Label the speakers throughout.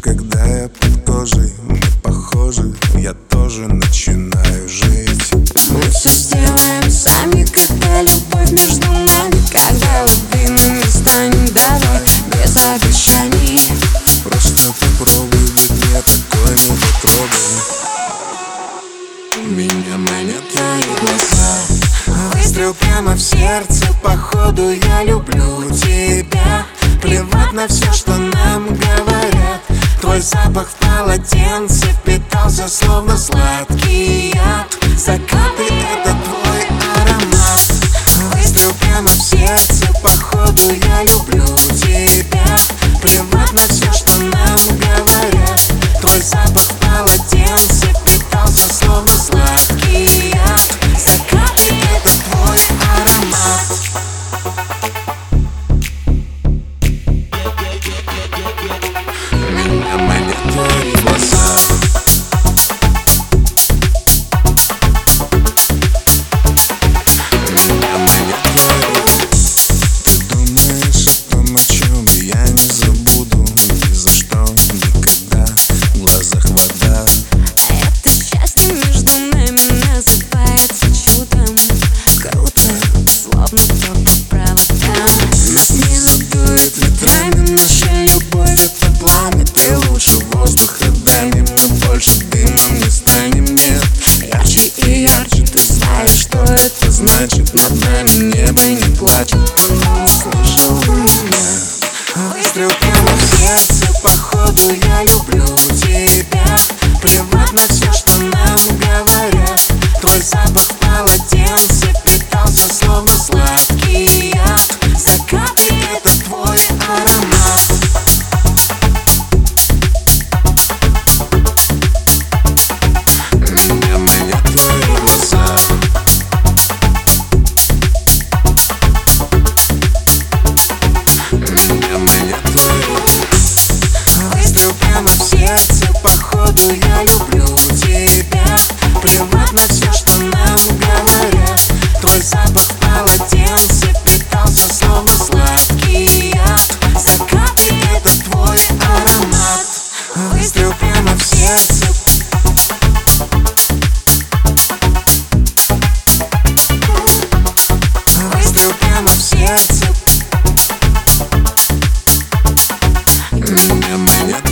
Speaker 1: Лишь когда я под кожей, мы похожи Я тоже начинаю жить. Мы все сделаем сами, когда любовь между нами Когда любимыми станет давай, без обещаний. Просто попробуй, ведь я такой ну не потрогай Меня манят твои глаза. Выстрел прямо в сердце, походу я люблю тебя. Плевать на все, что нам говорят. Твой запах в полотенце впитался словно сладкий яд. Закаты — это твой аромат. Выстрел прямо в сердце. плачет Слышал меня Выстрел прямо в сердце Походу я люблю тебя. Плевать на все, что нам угодно.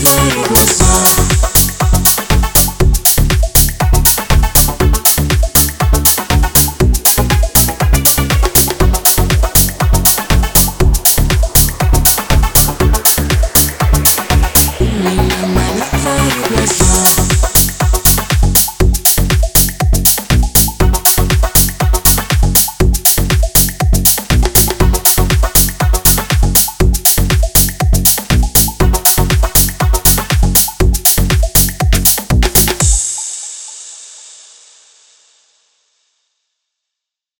Speaker 1: Thank you.